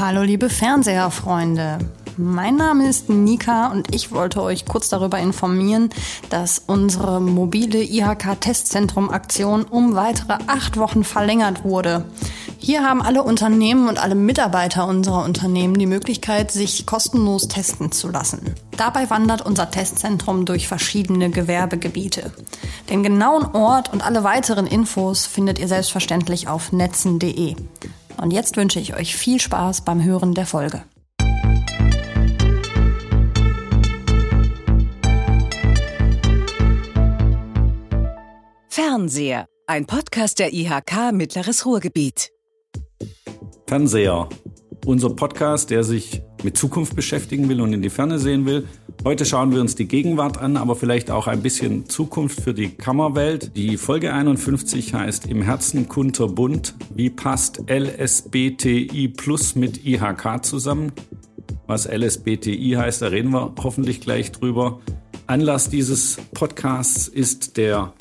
Hallo liebe Fernseherfreunde. Mein Name ist Nika und ich wollte euch kurz darüber informieren, dass unsere mobile IHK-Testzentrum-Aktion um weitere acht Wochen verlängert wurde. Hier haben alle Unternehmen und alle Mitarbeiter unserer Unternehmen die Möglichkeit, sich kostenlos testen zu lassen. Dabei wandert unser Testzentrum durch verschiedene Gewerbegebiete. Den genauen Ort und alle weiteren Infos findet ihr selbstverständlich auf netzen.de. Und jetzt wünsche ich euch viel Spaß beim Hören der Folge. Fernseher, ein Podcast der IHK Mittleres Ruhrgebiet. Fernseher, unser Podcast, der sich mit Zukunft beschäftigen will und in die Ferne sehen will. Heute schauen wir uns die Gegenwart an, aber vielleicht auch ein bisschen Zukunft für die Kammerwelt. Die Folge 51 heißt Im Herzen kunterbunt. Wie passt LSBTI Plus mit IHK zusammen? Was LSBTI heißt, da reden wir hoffentlich gleich drüber. Anlass dieses Podcasts ist der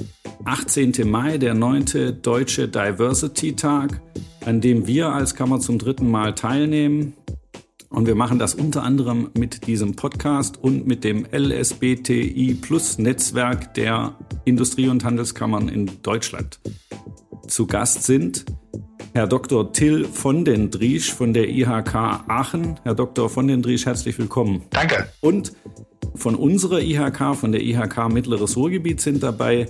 18. Mai, der 9. Deutsche Diversity Tag, an dem wir als Kammer zum dritten Mal teilnehmen. Und wir machen das unter anderem mit diesem Podcast und mit dem LSBTI Plus Netzwerk der Industrie- und Handelskammern in Deutschland. Zu Gast sind Herr Dr. Till von den Driesch von der IHK Aachen. Herr Dr. von den Driesch, herzlich willkommen. Danke. Und von unserer IHK, von der IHK Mittleres Ruhrgebiet sind dabei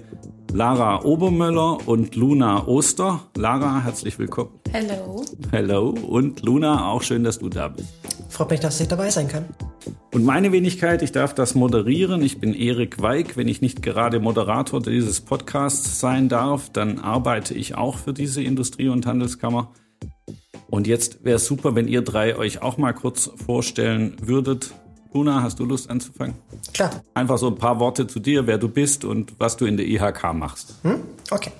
Lara Obermöller und Luna Oster. Lara, herzlich willkommen. Hello. Hello. Und Luna, auch schön, dass du da bist. Freut mich, dass ich dabei sein kann. Und meine Wenigkeit, ich darf das moderieren. Ich bin Erik Weig. Wenn ich nicht gerade Moderator dieses Podcasts sein darf, dann arbeite ich auch für diese Industrie- und Handelskammer. Und jetzt wäre es super, wenn ihr drei euch auch mal kurz vorstellen würdet. Luna, hast du Lust anzufangen? Klar. Einfach so ein paar Worte zu dir, wer du bist und was du in der IHK machst. Hm? Okay.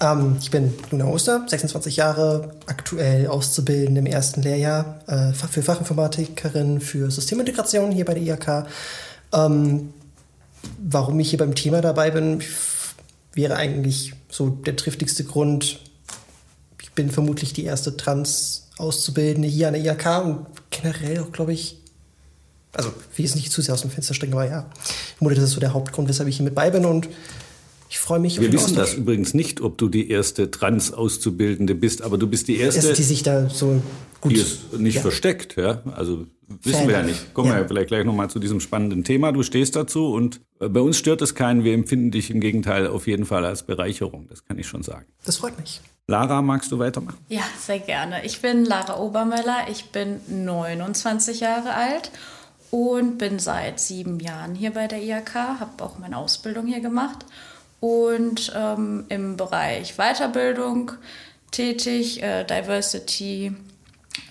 Ähm, ich bin Luna Oster, 26 Jahre, aktuell Auszubildende im ersten Lehrjahr äh, für Fachinformatikerin für Systemintegration hier bei der IHK. Ähm, warum ich hier beim Thema dabei bin, wäre eigentlich so der triftigste Grund. Ich bin vermutlich die erste Trans-Auszubildende hier an der IHK und generell auch, glaube ich, also will es nicht zu sehr aus dem Fenster stecken, aber ja, ich vermute, das ist so der Hauptgrund, weshalb ich hier mit bei bin und ich freue mich. Wir wissen das übrigens nicht, ob du die erste Trans-Auszubildende bist, aber du bist die erste, erste die sich da so gut, die es nicht ja. versteckt, ja. Also wissen Fan. wir ja nicht. Kommen wir ja vielleicht gleich nochmal zu diesem spannenden Thema. Du stehst dazu und äh, bei uns stört es keinen. Wir empfinden dich im Gegenteil auf jeden Fall als Bereicherung. Das kann ich schon sagen. Das freut mich. Lara, magst du weitermachen? Ja, sehr gerne. Ich bin Lara Obermöller. Ich bin 29 Jahre alt und bin seit sieben Jahren hier bei der IHK, habe auch meine Ausbildung hier gemacht und ähm, im Bereich Weiterbildung tätig, äh, Diversity,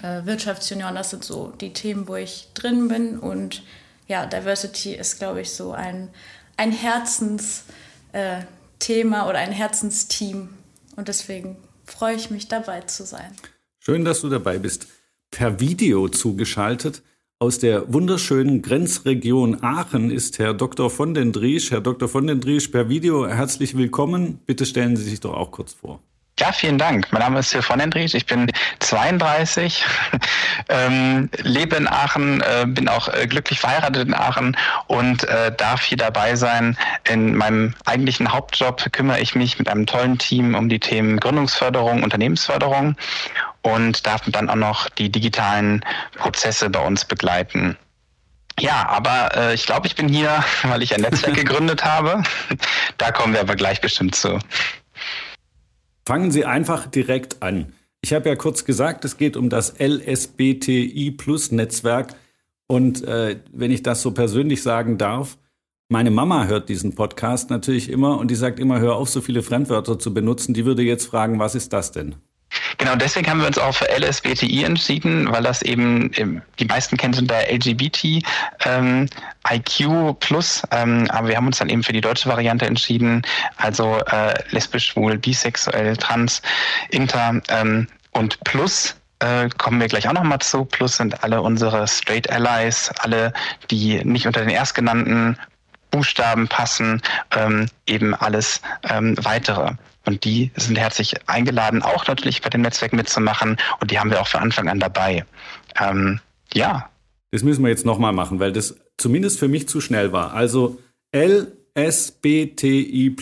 äh, Wirtschaftsjunior, das sind so die Themen, wo ich drin bin und ja, Diversity ist, glaube ich, so ein, ein Herzensthema äh, oder ein Herzensteam und deswegen freue ich mich dabei zu sein. Schön, dass du dabei bist. Per Video zugeschaltet aus der wunderschönen Grenzregion Aachen ist Herr Dr. von den Driesch. Herr Dr. von den Driesch, per Video herzlich willkommen. Bitte stellen Sie sich doch auch kurz vor. Ja, vielen Dank. Mein Name ist Till von den Driesch. Ich bin 32, ähm, lebe in Aachen, äh, bin auch äh, glücklich verheiratet in Aachen und äh, darf hier dabei sein. In meinem eigentlichen Hauptjob kümmere ich mich mit einem tollen Team um die Themen Gründungsförderung, Unternehmensförderung und darf dann auch noch die digitalen Prozesse bei uns begleiten. Ja, aber äh, ich glaube, ich bin hier, weil ich ein Netzwerk gegründet habe. Da kommen wir aber gleich bestimmt zu. Fangen Sie einfach direkt an. Ich habe ja kurz gesagt, es geht um das LSBTI Plus Netzwerk. Und äh, wenn ich das so persönlich sagen darf, meine Mama hört diesen Podcast natürlich immer und die sagt immer, hör auf, so viele Fremdwörter zu benutzen. Die würde jetzt fragen, was ist das denn? Genau, deswegen haben wir uns auch für LSBTI entschieden, weil das eben, die meisten kennen es unter LGBT ähm, IQ Plus, ähm, aber wir haben uns dann eben für die deutsche Variante entschieden, also äh, lesbisch, schwul, bisexuell, trans, inter ähm, und Plus äh, kommen wir gleich auch nochmal zu. Plus sind alle unsere Straight Allies, alle, die nicht unter den erstgenannten Buchstaben passen, ähm, eben alles ähm, weitere. Und die sind herzlich eingeladen, auch natürlich bei dem Netzwerk mitzumachen. Und die haben wir auch von Anfang an dabei. Ähm, ja. Das müssen wir jetzt nochmal machen, weil das zumindest für mich zu schnell war. Also LSBTI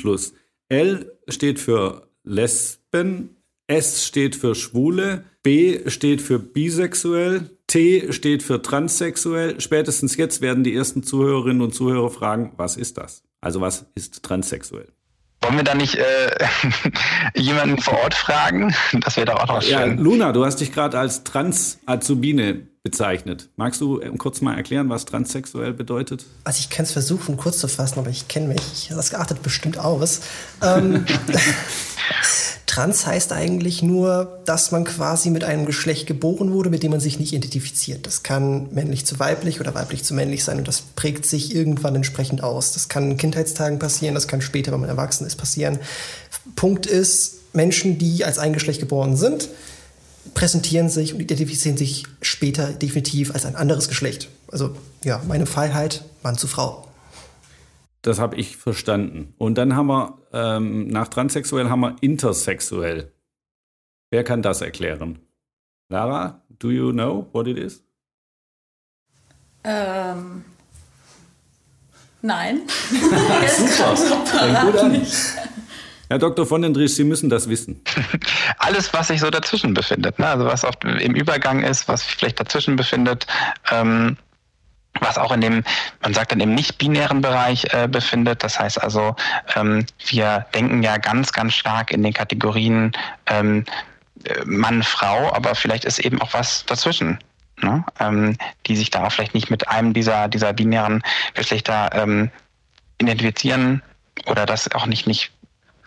L steht für Lesben, S steht für Schwule, B steht für bisexuell, T steht für transsexuell. Spätestens jetzt werden die ersten Zuhörerinnen und Zuhörer fragen, was ist das? Also was ist transsexuell? Wollen wir da nicht äh, jemanden vor Ort fragen? Das wäre doch auch noch schön. Ja, Luna, du hast dich gerade als Trans-Azubine bezeichnet. Magst du äh, kurz mal erklären, was transsexuell bedeutet? Also ich kann es versuchen, kurz zu fassen, aber ich kenne mich. Das achtet bestimmt aus. Ähm, Trans heißt eigentlich nur, dass man quasi mit einem Geschlecht geboren wurde, mit dem man sich nicht identifiziert. Das kann männlich zu weiblich oder weiblich zu männlich sein und das prägt sich irgendwann entsprechend aus. Das kann in Kindheitstagen passieren, das kann später, wenn man erwachsen ist, passieren. Punkt ist, Menschen, die als ein Geschlecht geboren sind, präsentieren sich und identifizieren sich später definitiv als ein anderes Geschlecht. Also ja, meine Freiheit, Mann zu Frau. Das habe ich verstanden. Und dann haben wir ähm, nach transsexuell haben wir intersexuell. Wer kann das erklären? Lara, do you know what it is? Ähm, nein. Super. Fängt gut an. Herr Dr. von den Dries, Sie müssen das wissen. Alles, was sich so dazwischen befindet, ne? also was oft im Übergang ist, was sich vielleicht dazwischen befindet, ähm, was auch in dem, man sagt dann im nicht-binären Bereich äh, befindet. Das heißt also, ähm, wir denken ja ganz, ganz stark in den Kategorien ähm, äh, Mann, Frau, aber vielleicht ist eben auch was dazwischen. Ne? Ähm, die sich da vielleicht nicht mit einem dieser, dieser binären Geschlechter ähm, identifizieren oder das auch nicht, nicht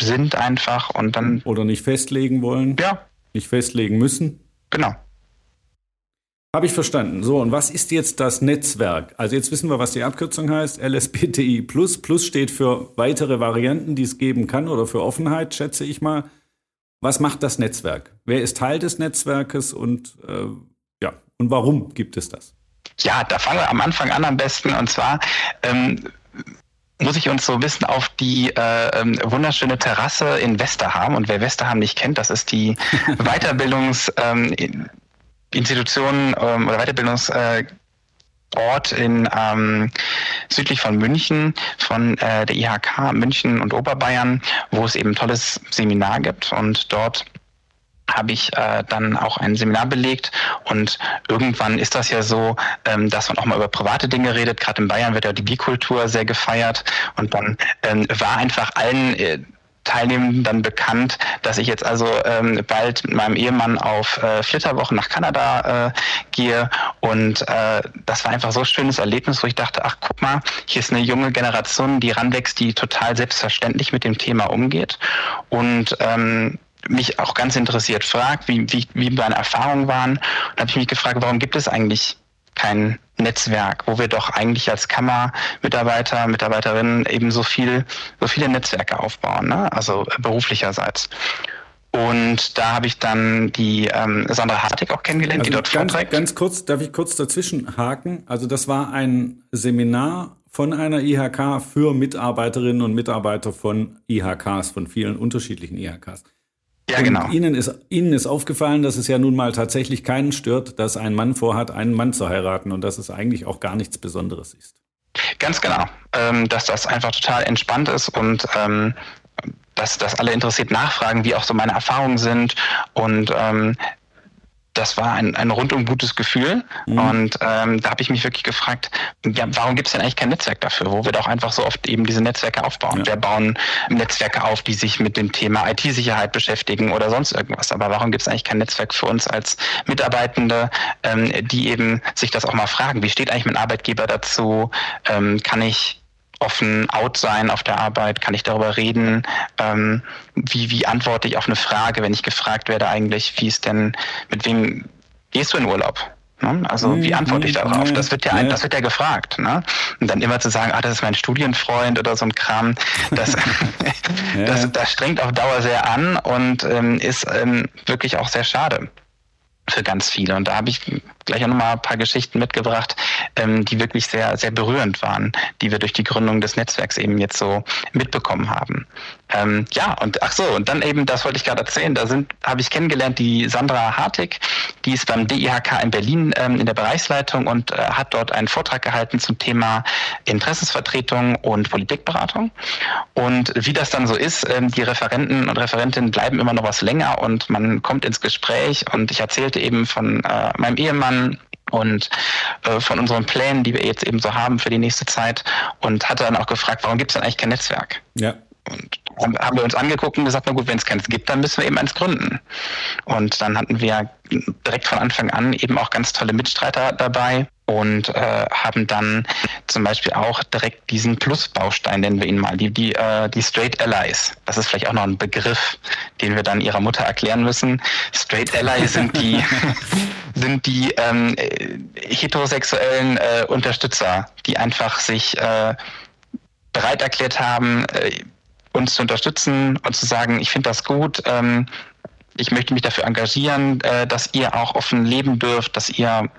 sind einfach und dann. Oder nicht festlegen wollen. Ja. Nicht festlegen müssen. Genau. Habe ich verstanden. So, und was ist jetzt das Netzwerk? Also jetzt wissen wir, was die Abkürzung heißt. LSBTI Plus. Plus steht für weitere Varianten, die es geben kann oder für Offenheit, schätze ich mal. Was macht das Netzwerk? Wer ist Teil des Netzwerkes und äh, ja, und warum gibt es das? Ja, da fangen wir am Anfang an am besten. Und zwar ähm, muss ich uns so ein bisschen auf die äh, ähm, wunderschöne Terrasse in Westerham. Und wer Westerham nicht kennt, das ist die Weiterbildungs... Ähm, ähm, oder Weiterbildungsort in ähm, südlich von München, von äh, der IHK München und Oberbayern, wo es eben ein tolles Seminar gibt und dort habe ich äh, dann auch ein Seminar belegt und irgendwann ist das ja so, ähm, dass man auch mal über private Dinge redet. Gerade in Bayern wird ja die Bikultur sehr gefeiert und dann ähm, war einfach allen äh, Teilnehmenden dann bekannt, dass ich jetzt also ähm, bald mit meinem Ehemann auf äh, Flitterwochen nach Kanada äh, gehe. Und äh, das war einfach so ein schönes Erlebnis, wo ich dachte, ach guck mal, hier ist eine junge Generation, die ranwächst, die total selbstverständlich mit dem Thema umgeht. Und ähm, mich auch ganz interessiert fragt, wie, wie, wie meine Erfahrungen waren. Und da habe ich mich gefragt, warum gibt es eigentlich kein Netzwerk, wo wir doch eigentlich als Kammermitarbeiter, Mitarbeiterinnen eben so viel, so viele Netzwerke aufbauen, ne? also beruflicherseits. Und da habe ich dann die ähm, Sandra Hartig auch kennengelernt, also die dort ganz, vorträgt. Ganz kurz, darf ich kurz dazwischen haken? Also das war ein Seminar von einer IHK für Mitarbeiterinnen und Mitarbeiter von IHKs, von vielen unterschiedlichen IHKs. Ja, genau. Und Ihnen ist, Ihnen ist aufgefallen, dass es ja nun mal tatsächlich keinen stört, dass ein Mann vorhat, einen Mann zu heiraten und dass es eigentlich auch gar nichts Besonderes ist. Ganz genau. Ähm, dass das einfach total entspannt ist und ähm, dass, dass alle interessiert nachfragen, wie auch so meine Erfahrungen sind und ähm, das war ein, ein rundum gutes Gefühl. Mhm. Und ähm, da habe ich mich wirklich gefragt, ja, warum gibt es denn eigentlich kein Netzwerk dafür, wo wir doch einfach so oft eben diese Netzwerke aufbauen? Ja. Wir bauen Netzwerke auf, die sich mit dem Thema IT-Sicherheit beschäftigen oder sonst irgendwas. Aber warum gibt es eigentlich kein Netzwerk für uns als Mitarbeitende, ähm, die eben sich das auch mal fragen? Wie steht eigentlich mein Arbeitgeber dazu? Ähm, kann ich offen out sein auf der Arbeit? Kann ich darüber reden? Ähm, wie, wie antworte ich auf eine Frage, wenn ich gefragt werde eigentlich, wie ist denn, mit wem gehst du in Urlaub? Ne? Also wie mhm, antworte ich darauf? Das wird ja, das wird ja gefragt. Ne? Und dann immer zu sagen, ah, das ist mein Studienfreund oder so ein Kram, das, das, das strengt auf Dauer sehr an und ähm, ist ähm, wirklich auch sehr schade für ganz viele. Und da habe ich gleich auch nochmal ein paar Geschichten mitgebracht, ähm, die wirklich sehr, sehr berührend waren, die wir durch die Gründung des Netzwerks eben jetzt so mitbekommen haben. Ähm, ja, und ach so, und dann eben, das wollte ich gerade erzählen, da sind, habe ich kennengelernt, die Sandra Hartig, die ist beim DIHK in Berlin ähm, in der Bereichsleitung und äh, hat dort einen Vortrag gehalten zum Thema Interessensvertretung und Politikberatung. Und wie das dann so ist, ähm, die Referenten und Referentinnen bleiben immer noch was länger und man kommt ins Gespräch und ich erzählte eben von äh, meinem Ehemann, und äh, von unseren Plänen, die wir jetzt eben so haben für die nächste Zeit und hatte dann auch gefragt, warum gibt es denn eigentlich kein Netzwerk? Ja. Und haben wir uns angeguckt und gesagt, na gut, wenn es keins gibt, dann müssen wir eben eins gründen. Und dann hatten wir direkt von Anfang an eben auch ganz tolle Mitstreiter dabei und äh, haben dann zum Beispiel auch direkt diesen Plusbaustein, nennen wir ihn mal, die, die, äh, die Straight Allies. Das ist vielleicht auch noch ein Begriff, den wir dann ihrer Mutter erklären müssen. Straight Allies sind die, sind die ähm, heterosexuellen äh, Unterstützer, die einfach sich äh, bereit erklärt haben, äh, uns zu unterstützen und zu sagen, ich finde das gut, ähm, ich möchte mich dafür engagieren, äh, dass ihr auch offen leben dürft, dass ihr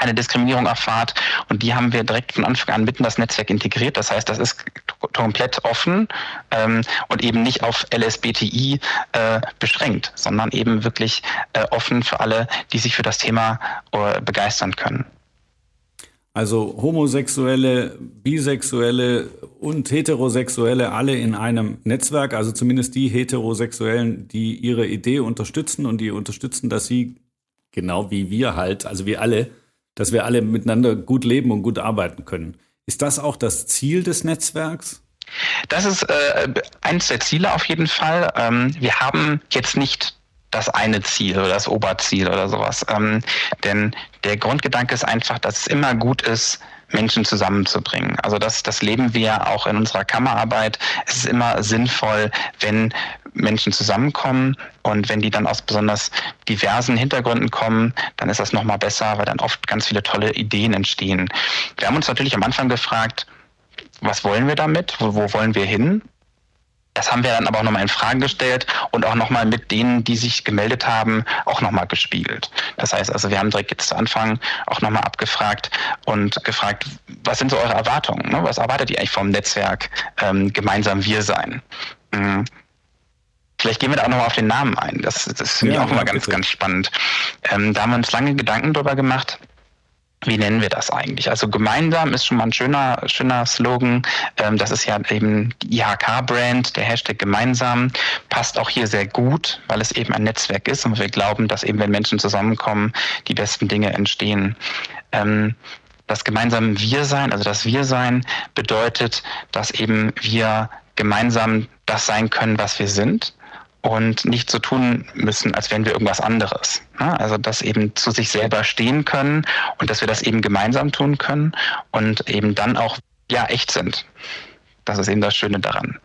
keine Diskriminierung erfahrt. Und die haben wir direkt von Anfang an mitten in das Netzwerk integriert. Das heißt, das ist komplett offen ähm, und eben nicht auf LSBTI äh, beschränkt, sondern eben wirklich äh, offen für alle, die sich für das Thema äh, begeistern können. Also Homosexuelle, Bisexuelle und Heterosexuelle alle in einem Netzwerk, also zumindest die Heterosexuellen, die ihre Idee unterstützen und die unterstützen, dass sie, genau wie wir halt, also wir alle, dass wir alle miteinander gut leben und gut arbeiten können. Ist das auch das Ziel des Netzwerks? Das ist äh, eines der Ziele auf jeden Fall. Ähm, wir haben jetzt nicht das eine Ziel oder das Oberziel oder sowas. Ähm, denn der Grundgedanke ist einfach, dass es immer gut ist, Menschen zusammenzubringen. Also das, das leben wir auch in unserer Kammerarbeit. Es ist immer sinnvoll, wenn Menschen zusammenkommen und wenn die dann aus besonders diversen Hintergründen kommen, dann ist das nochmal besser, weil dann oft ganz viele tolle Ideen entstehen. Wir haben uns natürlich am Anfang gefragt, was wollen wir damit? Wo, wo wollen wir hin? Das haben wir dann aber auch nochmal in Frage gestellt und auch nochmal mit denen, die sich gemeldet haben, auch nochmal gespiegelt. Das heißt also, wir haben direkt jetzt zu Anfang auch nochmal abgefragt und gefragt, was sind so eure Erwartungen? Ne? Was erwartet ihr eigentlich vom Netzwerk ähm, gemeinsam wir sein? Mhm. Vielleicht gehen wir da auch nochmal auf den Namen ein. Das, das finde ja, ich auch immer ganz, ganz spannend. Ähm, da haben wir uns lange Gedanken drüber gemacht wie nennen wir das eigentlich? Also gemeinsam ist schon mal ein schöner, schöner Slogan. Ähm, das ist ja eben die IHK-Brand, der Hashtag gemeinsam, passt auch hier sehr gut, weil es eben ein Netzwerk ist und wir glauben, dass eben, wenn Menschen zusammenkommen, die besten Dinge entstehen. Ähm, das gemeinsame Wir-Sein, also das Wir-Sein bedeutet, dass eben wir gemeinsam das sein können, was wir sind und nicht so tun müssen, als wären wir irgendwas anderes. Also dass eben zu sich selber stehen können und dass wir das eben gemeinsam tun können und eben dann auch ja echt sind. Das ist eben das Schöne daran.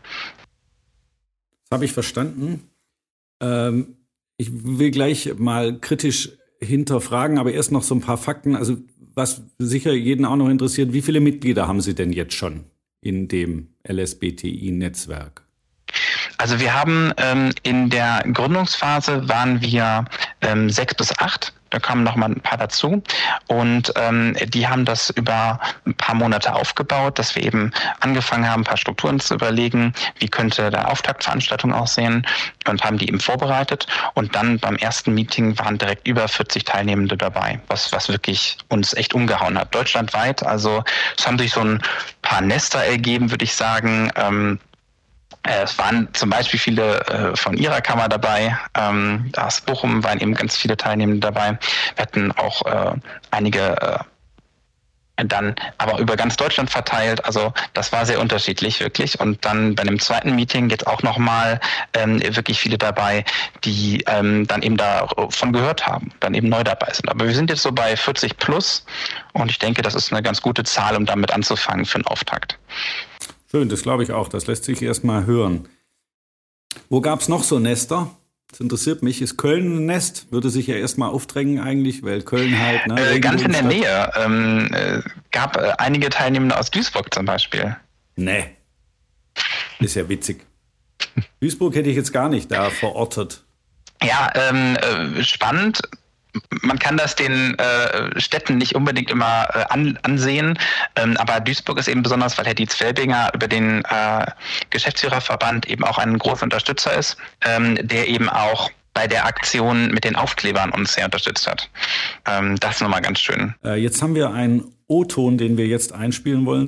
Das habe ich verstanden. Ähm, ich will gleich mal kritisch hinterfragen, aber erst noch so ein paar Fakten. Also was sicher jeden auch noch interessiert, wie viele Mitglieder haben Sie denn jetzt schon in dem LSBTI-Netzwerk? Also wir haben ähm, in der Gründungsphase waren wir ähm, sechs bis acht. Da kamen noch mal ein paar dazu und ähm, die haben das über ein paar Monate aufgebaut, dass wir eben angefangen haben, ein paar Strukturen zu überlegen, wie könnte der Auftaktveranstaltung aussehen und haben die eben vorbereitet und dann beim ersten Meeting waren direkt über 40 Teilnehmende dabei, was was wirklich uns echt umgehauen hat, deutschlandweit. Also es haben sich so ein paar Nester ergeben, würde ich sagen. Ähm, äh, es waren zum Beispiel viele äh, von ihrer Kammer dabei. Ähm, aus Bochum waren eben ganz viele Teilnehmende dabei. Wir hatten auch äh, einige äh, dann aber über ganz Deutschland verteilt. Also das war sehr unterschiedlich wirklich. Und dann bei einem zweiten Meeting jetzt auch nochmal ähm, wirklich viele dabei, die ähm, dann eben davon gehört haben, dann eben neu dabei sind. Aber wir sind jetzt so bei 40 plus und ich denke, das ist eine ganz gute Zahl, um damit anzufangen für einen Auftakt. Schön, das glaube ich auch. Das lässt sich erstmal hören. Wo gab es noch so Nester? Das interessiert mich. Ist Köln ein Nest? Würde sich ja erstmal aufdrängen eigentlich, weil Köln halt. Ne, äh, ganz in der Nähe. Ähm, äh, gab äh, einige Teilnehmende aus Duisburg zum Beispiel. Nee. Ist ja witzig. Duisburg hätte ich jetzt gar nicht da verortet. Ja, ähm, äh, spannend man kann das den äh, Städten nicht unbedingt immer äh, an, ansehen, ähm, aber Duisburg ist eben besonders, weil Herr Dietz Felbinger über den äh, Geschäftsführerverband eben auch ein großer Unterstützer ist, ähm, der eben auch bei der Aktion mit den Aufklebern uns sehr unterstützt hat. Ähm, das ist nochmal ganz schön. Äh, jetzt haben wir einen O-Ton, den wir jetzt einspielen wollen.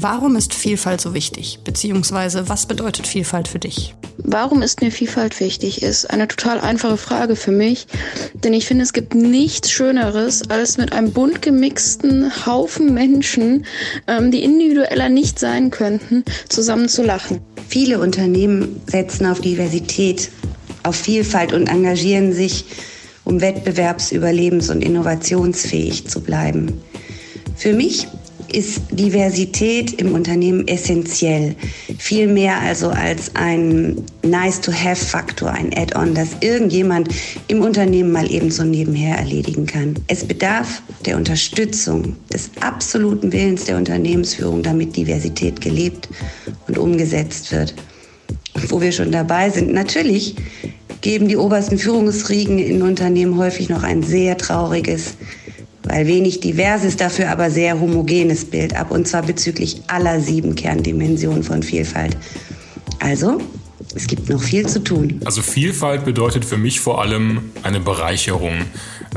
Warum ist Vielfalt so wichtig? Beziehungsweise was bedeutet Vielfalt für dich? Warum ist mir Vielfalt wichtig, ist eine total einfache Frage für mich. Denn ich finde, es gibt nichts Schöneres, als mit einem bunt gemixten Haufen Menschen, ähm, die individueller nicht sein könnten, zusammen zu lachen. Viele Unternehmen setzen auf Diversität, auf Vielfalt und engagieren sich, um wettbewerbsüberlebens- und innovationsfähig zu bleiben. Für mich ist Diversität im Unternehmen essentiell. Viel mehr also als ein Nice-to-have-Faktor, ein Add-on, das irgendjemand im Unternehmen mal eben so nebenher erledigen kann. Es bedarf der Unterstützung, des absoluten Willens der Unternehmensführung, damit Diversität gelebt und umgesetzt wird. Und wo wir schon dabei sind, natürlich geben die obersten Führungsriegen in Unternehmen häufig noch ein sehr trauriges, weil wenig diverses, dafür aber sehr homogenes Bild ab, und zwar bezüglich aller sieben Kerndimensionen von Vielfalt. Also, es gibt noch viel zu tun. Also Vielfalt bedeutet für mich vor allem eine Bereicherung.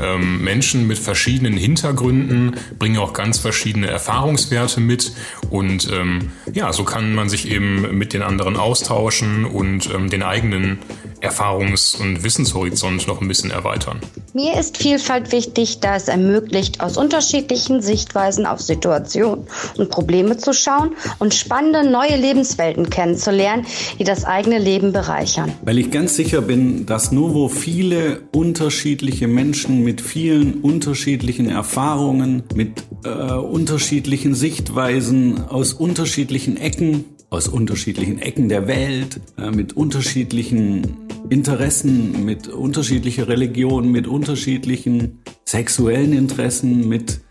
Ähm, Menschen mit verschiedenen Hintergründen bringen auch ganz verschiedene Erfahrungswerte mit und ähm, ja, so kann man sich eben mit den anderen austauschen und ähm, den eigenen Erfahrungs- und Wissenshorizont noch ein bisschen erweitern. Mir ist Vielfalt wichtig, da es ermöglicht, aus unterschiedlichen Sichtweisen auf Situationen und Probleme zu schauen und spannende neue Lebenswelten kennenzulernen, die das eigene Leben bereichern. Weil ich ganz sicher bin, dass nur wo viele unterschiedliche Menschen mit vielen unterschiedlichen Erfahrungen, mit äh, unterschiedlichen Sichtweisen aus unterschiedlichen Ecken aus unterschiedlichen Ecken der Welt, äh, mit unterschiedlichen Interessen, mit unterschiedlicher Religion, mit unterschiedlichen sexuellen Interessen, mit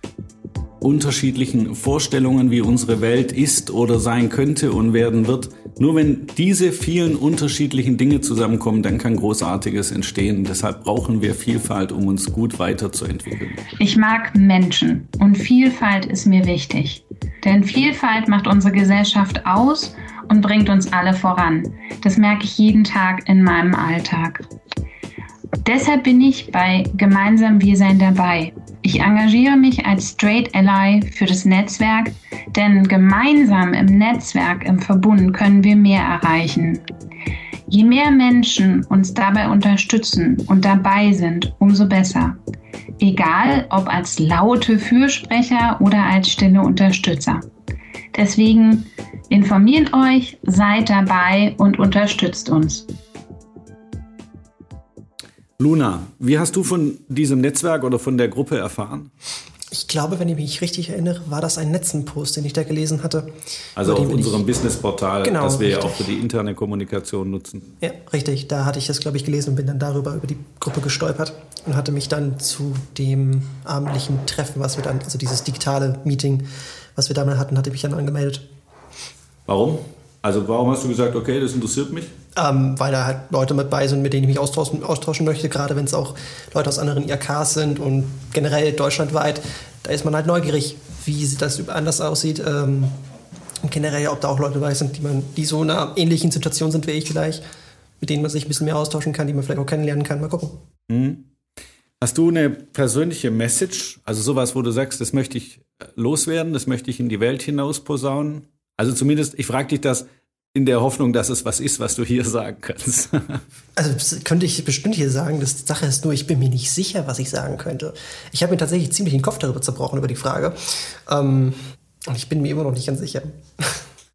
unterschiedlichen Vorstellungen, wie unsere Welt ist oder sein könnte und werden wird. Nur wenn diese vielen unterschiedlichen Dinge zusammenkommen, dann kann Großartiges entstehen. Deshalb brauchen wir Vielfalt, um uns gut weiterzuentwickeln. Ich mag Menschen und Vielfalt ist mir wichtig. Denn Vielfalt macht unsere Gesellschaft aus und bringt uns alle voran. Das merke ich jeden Tag in meinem Alltag. Deshalb bin ich bei Gemeinsam Wir sein dabei. Ich engagiere mich als Straight Ally für das Netzwerk, denn gemeinsam im Netzwerk, im Verbund können wir mehr erreichen. Je mehr Menschen uns dabei unterstützen und dabei sind, umso besser. Egal ob als laute Fürsprecher oder als stille Unterstützer. Deswegen informiert euch, seid dabei und unterstützt uns. Luna, wie hast du von diesem Netzwerk oder von der Gruppe erfahren? Ich glaube, wenn ich mich richtig erinnere, war das ein Netzenpost, den ich da gelesen hatte. Also auf unserem Businessportal, genau, das wir richtig. ja auch für die interne Kommunikation nutzen. Ja, richtig. Da hatte ich das, glaube ich, gelesen und bin dann darüber über die Gruppe gestolpert und hatte mich dann zu dem abendlichen Treffen, was wir dann, also dieses digitale Meeting, was wir damit hatten, hatte mich dann angemeldet. Warum? Also warum hast du gesagt, okay, das interessiert mich? Ähm, weil da halt Leute mit bei sind, mit denen ich mich austauschen, austauschen möchte, gerade wenn es auch Leute aus anderen IRKs sind und generell deutschlandweit. Da ist man halt neugierig, wie das anders aussieht. Ähm, und generell, ob da auch Leute dabei sind, die, man, die so in einer ähnlichen Situation sind wie ich vielleicht, mit denen man sich ein bisschen mehr austauschen kann, die man vielleicht auch kennenlernen kann. Mal gucken. Mhm. Hast du eine persönliche Message, also sowas, wo du sagst, das möchte ich loswerden, das möchte ich in die Welt hinaus posaunen? Also zumindest, ich frage dich das in der Hoffnung, dass es was ist, was du hier sagen kannst. Also könnte ich bestimmt hier sagen. Das die Sache ist nur, ich bin mir nicht sicher, was ich sagen könnte. Ich habe mir tatsächlich ziemlich den Kopf darüber zerbrochen, über die Frage. Ähm, und ich bin mir immer noch nicht ganz sicher.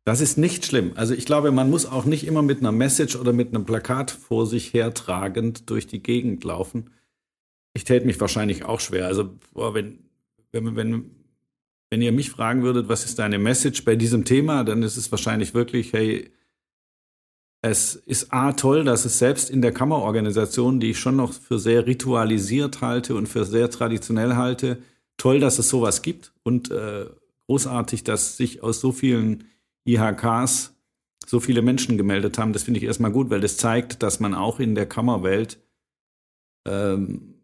Das ist nicht schlimm. Also ich glaube, man muss auch nicht immer mit einer Message oder mit einem Plakat vor sich hertragend durch die Gegend laufen. Ich täte mich wahrscheinlich auch schwer. Also boah, wenn, wenn, wenn, wenn ihr mich fragen würdet, was ist deine Message bei diesem Thema, dann ist es wahrscheinlich wirklich, hey, es ist A toll, dass es selbst in der Kammerorganisation, die ich schon noch für sehr ritualisiert halte und für sehr traditionell halte, toll, dass es sowas gibt und äh, großartig, dass sich aus so vielen IHKs so viele Menschen gemeldet haben. Das finde ich erstmal gut, weil das zeigt, dass man auch in der Kammerwelt ähm,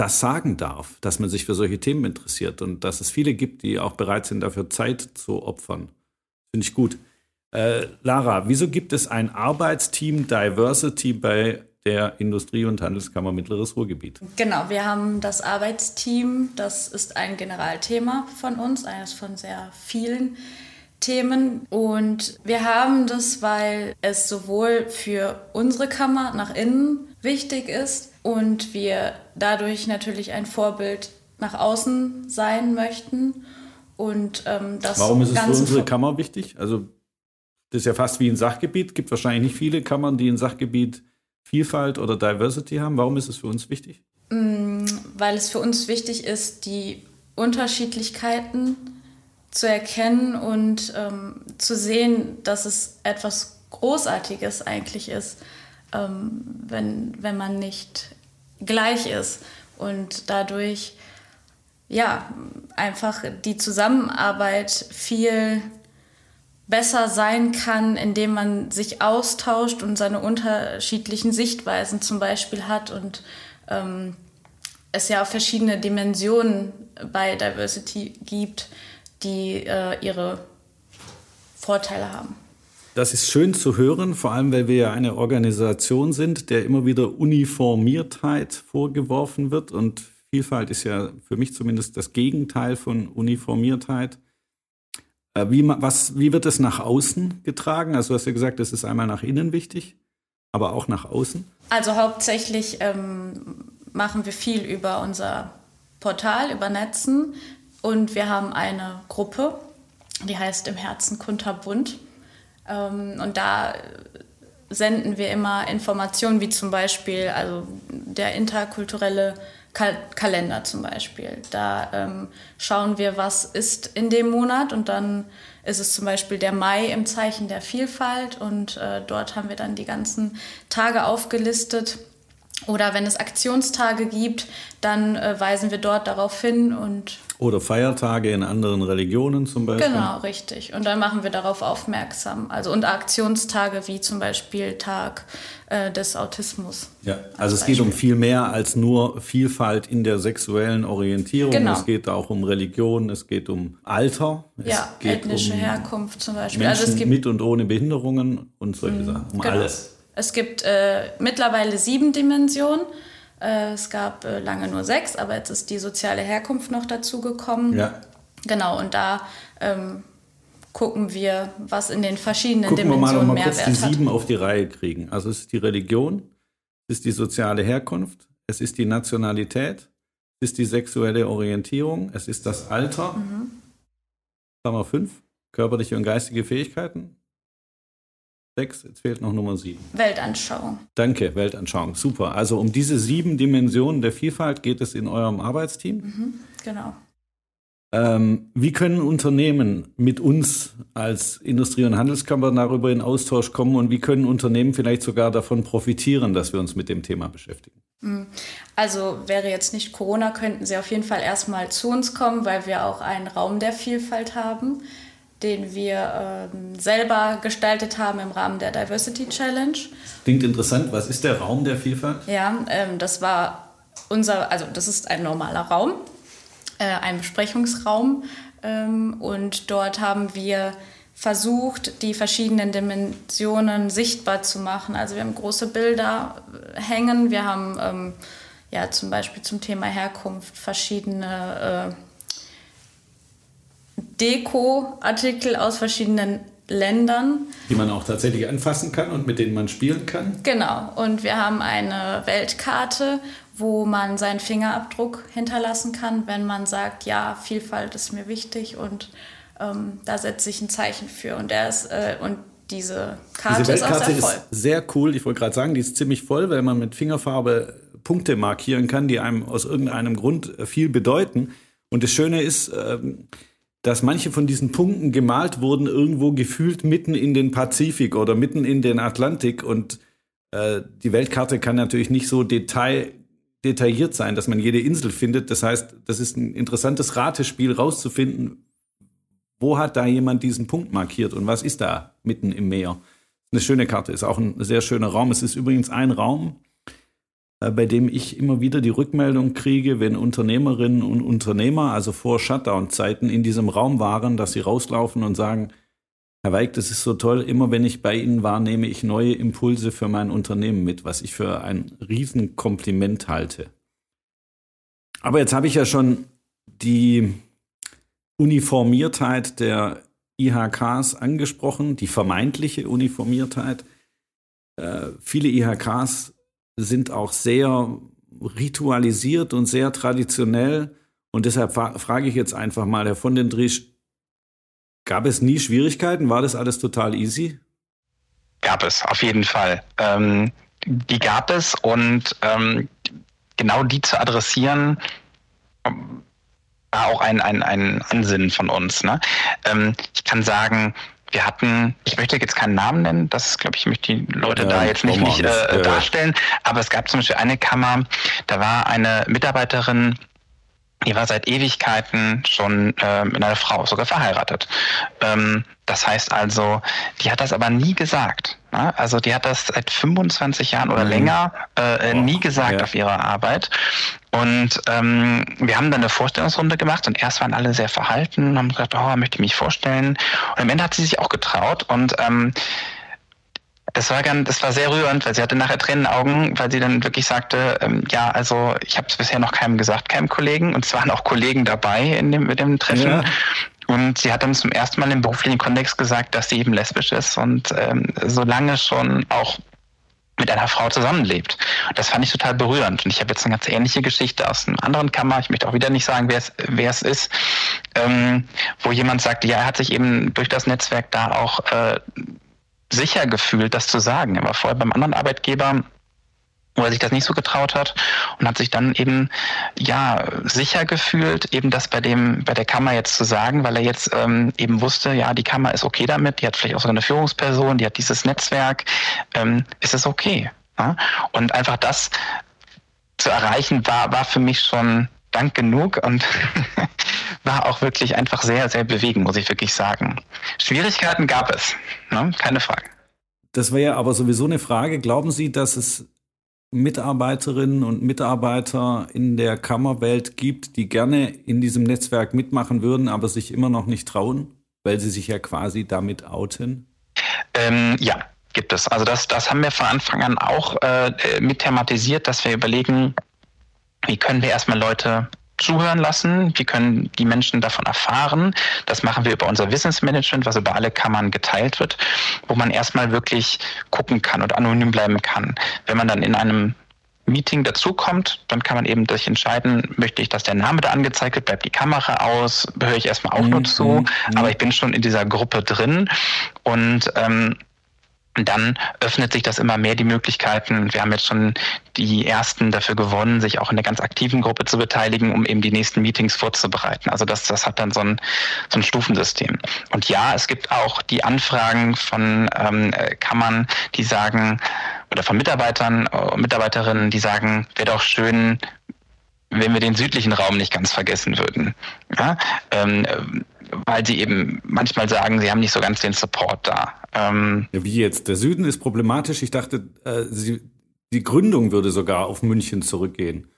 das sagen darf, dass man sich für solche Themen interessiert und dass es viele gibt, die auch bereit sind, dafür Zeit zu opfern. Finde ich gut. Äh, Lara, wieso gibt es ein Arbeitsteam Diversity bei der Industrie- und Handelskammer Mittleres Ruhrgebiet? Genau, wir haben das Arbeitsteam, das ist ein Generalthema von uns, eines von sehr vielen Themen. Und wir haben das, weil es sowohl für unsere Kammer nach innen wichtig ist und wir dadurch natürlich ein Vorbild nach außen sein möchten. Und ähm, das Warum ist es für unsere Kammer wichtig? Also das ist ja fast wie ein Sachgebiet. Gibt wahrscheinlich nicht viele Kammern, die ein Sachgebiet Vielfalt oder Diversity haben. Warum ist es für uns wichtig? Mm, Weil es für uns wichtig ist, die Unterschiedlichkeiten zu erkennen und ähm, zu sehen, dass es etwas Großartiges eigentlich ist, ähm, wenn, wenn man nicht gleich ist und dadurch ja einfach die Zusammenarbeit viel besser sein kann, indem man sich austauscht und seine unterschiedlichen Sichtweisen zum Beispiel hat und ähm, es ja auch verschiedene Dimensionen bei Diversity gibt, die äh, ihre Vorteile haben. Das ist schön zu hören, vor allem weil wir ja eine Organisation sind, der immer wieder Uniformiertheit vorgeworfen wird. Und Vielfalt ist ja für mich zumindest das Gegenteil von Uniformiertheit. Äh, Wie, was, wie wird es nach außen getragen? Also du hast ja gesagt, es ist einmal nach innen wichtig, aber auch nach außen. Also hauptsächlich ähm, machen wir viel über unser Portal, über Netzen und wir haben eine Gruppe, die heißt Im Herzen Kunterbund. Ähm, und da senden wir immer Informationen wie zum Beispiel also der interkulturelle Kal Kalender zum Beispiel. Da ähm, schauen wir, was ist in dem Monat und dann ist es zum Beispiel der Mai im Zeichen der Vielfalt und äh, dort haben wir dann die ganzen Tage aufgelistet. Oder wenn es Aktionstage gibt, dann äh, weisen wir dort darauf hin und Oder Feiertage in anderen Religionen zum Beispiel. Genau, richtig. Und dann machen wir darauf aufmerksam. Also und Aktionstage wie zum Beispiel Tag äh, des Autismus. Ja, also es geht um viel mehr als nur Vielfalt in der sexuellen Orientierung. Genau. Es geht auch um Religion, es geht um Alter, es ja, geht ethnische um Herkunft zum Beispiel. Menschen also es gibt mit und ohne Behinderungen und solche Sachen. Um Genau. alles. Es gibt äh, mittlerweile sieben Dimensionen. Äh, es gab äh, lange nur sechs, aber jetzt ist die soziale Herkunft noch dazu gekommen. Ja. Genau, und da ähm, gucken wir, was in den verschiedenen Gucken wir mal, Dimensionen mal kurz die Mehrwert hat. sieben auf die Reihe kriegen. Also es ist die Religion, es ist die soziale Herkunft, es ist die Nationalität, es ist die sexuelle Orientierung, es ist das Alter. Mhm. Sagen wir fünf. Körperliche und geistige Fähigkeiten. Sechs, jetzt fehlt noch Nummer sieben. Weltanschauung. Danke, Weltanschauung. Super. Also um diese sieben Dimensionen der Vielfalt geht es in eurem Arbeitsteam. Mhm, genau. Ähm, wie können Unternehmen mit uns als Industrie- und Handelskammer darüber in Austausch kommen und wie können Unternehmen vielleicht sogar davon profitieren, dass wir uns mit dem Thema beschäftigen? Mm. Also wäre jetzt nicht Corona, könnten Sie auf jeden Fall erstmal zu uns kommen, weil wir auch einen Raum der Vielfalt haben, den wir ähm, selber gestaltet haben im Rahmen der Diversity Challenge. Klingt interessant. Was ist der Raum der Vielfalt? Ja, ähm, das war unser, also das ist ein normaler Raum, äh, ein Besprechungsraum. Ähm, und dort haben wir versucht, die verschiedenen Dimensionen sichtbar zu machen. Also wir haben große Bilder äh, hängen, wir haben ähm, ja zum Beispiel zum Thema Herkunft verschiedene äh, Deko-Artikel aus verschiedenen Ländern. Die man auch tatsächlich anfassen kann und mit denen man spielen kann. Genau, und wir haben eine Weltkarte, wo man seinen Fingerabdruck hinterlassen kann, wenn man sagt, ja, Vielfalt ist mir wichtig und ähm, da setze ich ein Zeichen für. Und, der ist, äh, und diese Karte Diese ist auch Weltkarte sehr voll. ist sehr cool. Ich wollte gerade sagen, die ist ziemlich voll, weil man mit Fingerfarbe Punkte markieren kann, die einem aus irgendeinem Grund äh, viel bedeuten. Und das Schöne ist, ähm, dass manche von diesen Punkten gemalt wurden, irgendwo gefühlt mitten in den Pazifik oder mitten in den Atlantik. Und äh, die Weltkarte kann natürlich nicht so detail, detailliert sein, dass man jede Insel findet. Das heißt, das ist ein interessantes Ratespiel, rauszufinden, wo hat da jemand diesen Punkt markiert und was ist da mitten im Meer. Eine schöne Karte, ist auch ein sehr schöner Raum. Es ist übrigens ein Raum, bei dem ich immer wieder die Rückmeldung kriege, wenn Unternehmerinnen und Unternehmer, also vor Shutdown-Zeiten, in diesem Raum waren, dass sie rauslaufen und sagen, Herr Weig, das ist so toll, immer wenn ich bei Ihnen war, nehme ich neue Impulse für mein Unternehmen mit, was ich für ein Riesenkompliment halte. Aber jetzt habe ich ja schon die Uniformiertheit der IHKs angesprochen, die vermeintliche Uniformiertheit. Äh, viele IHKs sind auch sehr ritualisiert und sehr traditionell. Und deshalb frage ich jetzt einfach mal, Herr von den Driesch, gab es nie Schwierigkeiten? War das alles total easy? Gab es, auf jeden Fall. Ähm, die gab es und ähm, genau die zu adressieren, war auch ein, ein, ein Ansinnen von uns. Ne? Ähm, ich kann sagen, wir hatten, ich möchte jetzt keinen Namen nennen, das glaube ich, möchte die Leute ja, da jetzt nicht, nicht äh, darstellen, aber es gab zum Beispiel eine Kammer, da war eine Mitarbeiterin, die war seit Ewigkeiten schon äh, mit einer Frau, sogar verheiratet. Ähm, das heißt also, die hat das aber nie gesagt. Ne? Also die hat das seit 25 Jahren oder mhm. länger äh, oh, nie gesagt ja. auf ihrer Arbeit. Und ähm, wir haben dann eine Vorstellungsrunde gemacht und erst waren alle sehr verhalten und haben gesagt, oh, möchte ich mich vorstellen. Und am Ende hat sie sich auch getraut und ähm, das war ganz, das war sehr rührend, weil sie hatte nachher Tränenaugen, weil sie dann wirklich sagte, ähm, ja, also ich habe es bisher noch keinem gesagt, keinem Kollegen, und es waren auch Kollegen dabei in dem, mit dem Treffen. Ja. Und sie hat dann zum ersten Mal im beruflichen Kontext gesagt, dass sie eben lesbisch ist und ähm, so lange schon auch mit einer Frau zusammenlebt. Und das fand ich total berührend. Und ich habe jetzt eine ganz ähnliche Geschichte aus einem anderen Kammer. Ich möchte auch wieder nicht sagen, wer es, wer es ist, ähm, wo jemand sagt, ja, er hat sich eben durch das Netzwerk da auch äh, sicher gefühlt, das zu sagen. Er war vorher beim anderen Arbeitgeber, wo er sich das nicht so getraut hat und hat sich dann eben ja sicher gefühlt, eben das bei dem bei der Kammer jetzt zu sagen, weil er jetzt ähm, eben wusste, ja die Kammer ist okay damit, die hat vielleicht auch so eine Führungsperson, die hat dieses Netzwerk, ähm, ist es okay. Ja? Und einfach das zu erreichen war war für mich schon Dank genug und war auch wirklich einfach sehr, sehr bewegend, muss ich wirklich sagen. Schwierigkeiten gab es, ne? keine Frage. Das wäre ja aber sowieso eine Frage. Glauben Sie, dass es Mitarbeiterinnen und Mitarbeiter in der Kammerwelt gibt, die gerne in diesem Netzwerk mitmachen würden, aber sich immer noch nicht trauen, weil sie sich ja quasi damit outen? Ähm, ja, gibt es. Also das, das haben wir von Anfang an auch äh, mit thematisiert, dass wir überlegen, wie können wir erstmal Leute zuhören lassen, wie können die Menschen davon erfahren. Das machen wir über unser Wissensmanagement, was über alle Kammern geteilt wird, wo man erstmal wirklich gucken kann und anonym bleiben kann. Wenn man dann in einem Meeting dazukommt, dann kann man eben sich entscheiden, möchte ich, dass der Name da angezeigt wird, bleibt die Kamera aus, höre ich erstmal auch mhm. nur zu, mhm. aber ich bin schon in dieser Gruppe drin und ähm, dann öffnet sich das immer mehr die Möglichkeiten. Wir haben jetzt schon die ersten dafür gewonnen, sich auch in der ganz aktiven Gruppe zu beteiligen, um eben die nächsten Meetings vorzubereiten. Also das, das hat dann so ein, so ein Stufensystem. Und ja, es gibt auch die Anfragen von ähm, Kammern, die sagen, oder von Mitarbeitern, äh, Mitarbeiterinnen, die sagen, wäre doch schön, wenn wir den südlichen Raum nicht ganz vergessen würden. Ja? Ähm, weil sie eben manchmal sagen, sie haben nicht so ganz den Support da. Ähm, wie jetzt? Der Süden ist problematisch. Ich dachte, äh, sie, die Gründung würde sogar auf München zurückgehen.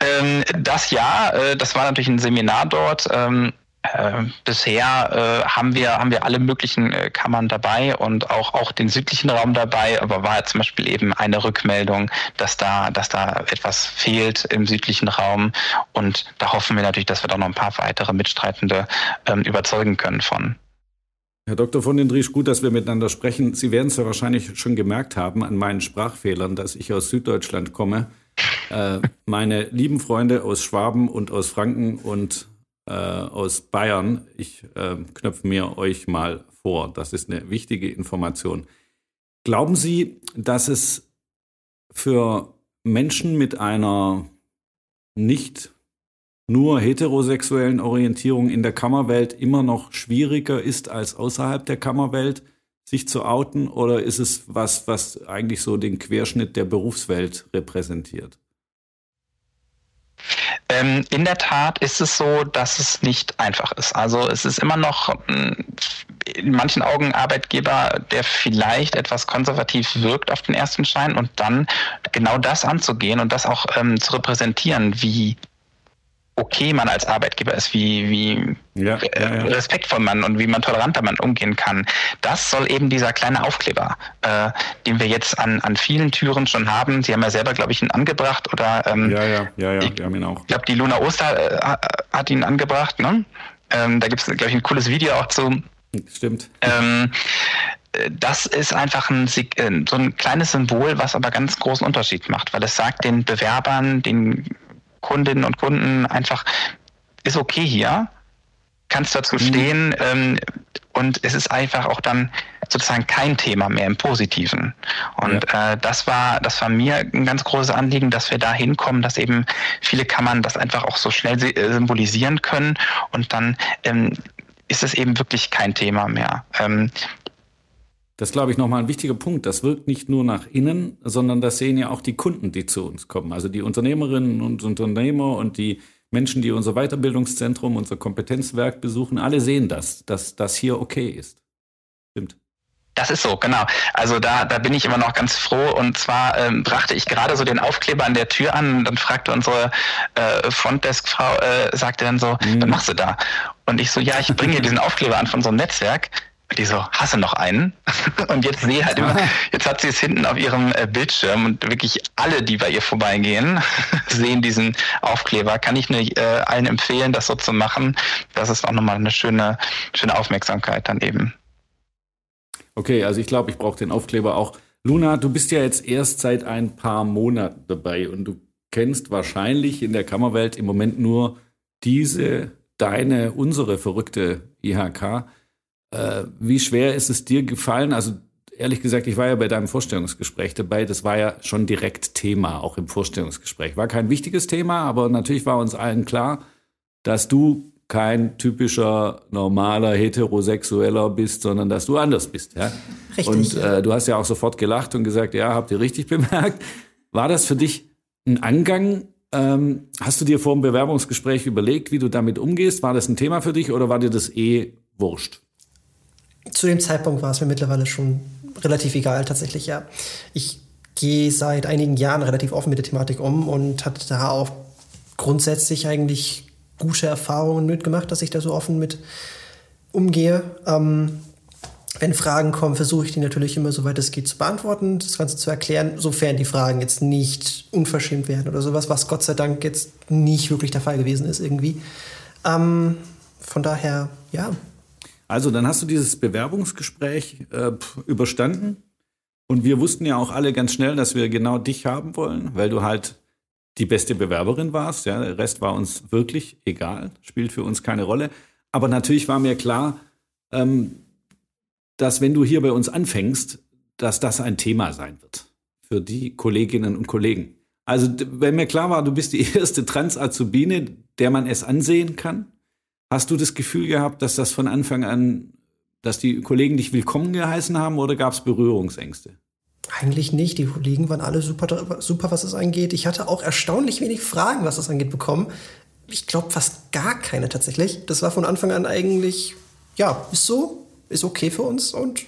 Ähm, das ja, äh, das war natürlich ein Seminar dort. Ähm, äh, bisher äh, haben wir haben wir alle möglichen äh, Kammern dabei und auch auch den südlichen Raum dabei, aber war zum Beispiel eben eine Rückmeldung, dass da dass da etwas fehlt im südlichen Raum und da hoffen wir natürlich, dass wir da noch ein paar weitere Mitstreitende ähm, überzeugen können von. Herr Dr. von den Driesch, gut, dass wir miteinander sprechen. Sie werden es ja wahrscheinlich schon gemerkt haben an meinen Sprachfehlern, dass ich aus Süddeutschland komme. Äh, meine lieben Freunde aus Schwaben und aus Franken und äh, aus Bayern. Ich äh, knöpfe mir euch mal vor. Das ist eine wichtige Information. Glauben Sie, dass es für Menschen mit einer nicht nur heterosexuellen Orientierung in der Kammerwelt immer noch schwieriger ist als außerhalb der Kammerwelt, sich zu outen? Oder ist es was, was eigentlich so den Querschnitt der Berufswelt repräsentiert? Ähm, in der Tat ist es so, dass es nicht einfach ist. Also es ist immer noch mm, in manchen Augen Arbeitgeber, der vielleicht etwas konservativ wirkt auf den ersten Schein und dann genau das anzugehen und das auch ähm, zu repräsentieren, wie okay man als Arbeitgeber ist, wie, wie ja, ja, ja. respektvoll man und wie man toleranter man umgehen kann. Das soll eben dieser kleine Aufkleber, äh, den wir jetzt an, an vielen Türen schon haben. Sie haben ja selber, glaube ich, ihn angebracht oder ähm, ja, ja, ja, ja, wir haben ihn auch. Ich glaube, die Luna Oster äh, hat ihn angebracht. Ne? Ähm, da gibt es, glaube ich, ein cooles Video auch zu. Stimmt. Ähm, das ist einfach ein, äh, so ein kleines Symbol, was aber ganz großen Unterschied macht, weil es sagt den Bewerbern, den Kundinnen und Kunden einfach, ist okay hier, kannst dazu mhm. stehen ähm, und es ist einfach auch dann sozusagen kein Thema mehr im Positiven. Und ja. äh, das war, das war mir ein ganz großes Anliegen, dass wir da hinkommen, dass eben viele Kammern das einfach auch so schnell äh, symbolisieren können und dann ähm, ist es eben wirklich kein Thema mehr. Ähm, das glaube ich nochmal ein wichtiger Punkt. Das wirkt nicht nur nach innen, sondern das sehen ja auch die Kunden, die zu uns kommen. Also die Unternehmerinnen und Unternehmer und die Menschen, die unser Weiterbildungszentrum, unser Kompetenzwerk besuchen, alle sehen das, dass das hier okay ist. Stimmt. Das ist so, genau. Also da, da bin ich immer noch ganz froh. Und zwar ähm, brachte ich gerade so den Aufkleber an der Tür an und dann fragte unsere äh, Frontdesk-Frau, äh, sagte dann so, mhm. was machst du da? Und ich so, ja, ich bringe diesen Aufkleber an von so einem Netzwerk. Die so, hasse noch einen? Und jetzt sehe halt immer, jetzt hat sie es hinten auf ihrem äh, Bildschirm und wirklich alle, die bei ihr vorbeigehen, sehen diesen Aufkleber. Kann ich nur äh, allen empfehlen, das so zu machen. Das ist auch nochmal eine schöne, schöne Aufmerksamkeit dann eben. Okay, also ich glaube, ich brauche den Aufkleber auch. Luna, du bist ja jetzt erst seit ein paar Monaten dabei und du kennst wahrscheinlich in der Kammerwelt im Moment nur diese, deine, unsere verrückte IHK. Äh, wie schwer ist es dir gefallen? Also ehrlich gesagt, ich war ja bei deinem Vorstellungsgespräch dabei. Das war ja schon direkt Thema, auch im Vorstellungsgespräch. War kein wichtiges Thema, aber natürlich war uns allen klar, dass du kein typischer normaler heterosexueller bist, sondern dass du anders bist. Ja? Richtig. Und äh, du hast ja auch sofort gelacht und gesagt, ja, habt ihr richtig bemerkt. War das für dich ein Angang? Ähm, hast du dir vor dem Bewerbungsgespräch überlegt, wie du damit umgehst? War das ein Thema für dich oder war dir das eh wurscht? Zu dem Zeitpunkt war es mir mittlerweile schon relativ egal, tatsächlich, ja. Ich gehe seit einigen Jahren relativ offen mit der Thematik um und hatte da auch grundsätzlich eigentlich gute Erfahrungen mitgemacht, dass ich da so offen mit umgehe. Ähm, wenn Fragen kommen, versuche ich die natürlich immer, soweit es geht, zu beantworten, das Ganze zu erklären, sofern die Fragen jetzt nicht unverschämt werden oder sowas, was Gott sei Dank jetzt nicht wirklich der Fall gewesen ist irgendwie. Ähm, von daher, ja, also dann hast du dieses Bewerbungsgespräch äh, überstanden und wir wussten ja auch alle ganz schnell, dass wir genau dich haben wollen, weil du halt die beste Bewerberin warst. Ja, der Rest war uns wirklich egal, spielt für uns keine Rolle. Aber natürlich war mir klar, ähm, dass wenn du hier bei uns anfängst, dass das ein Thema sein wird für die Kolleginnen und Kollegen. Also wenn mir klar war, du bist die erste Trans-Azubine, der man es ansehen kann, Hast du das Gefühl gehabt, dass das von Anfang an, dass die Kollegen dich willkommen geheißen haben oder gab es Berührungsängste? Eigentlich nicht. Die Kollegen waren alle super, super, was es angeht. Ich hatte auch erstaunlich wenig Fragen, was das angeht, bekommen. Ich glaube fast gar keine tatsächlich. Das war von Anfang an eigentlich, ja, ist so, ist okay für uns und.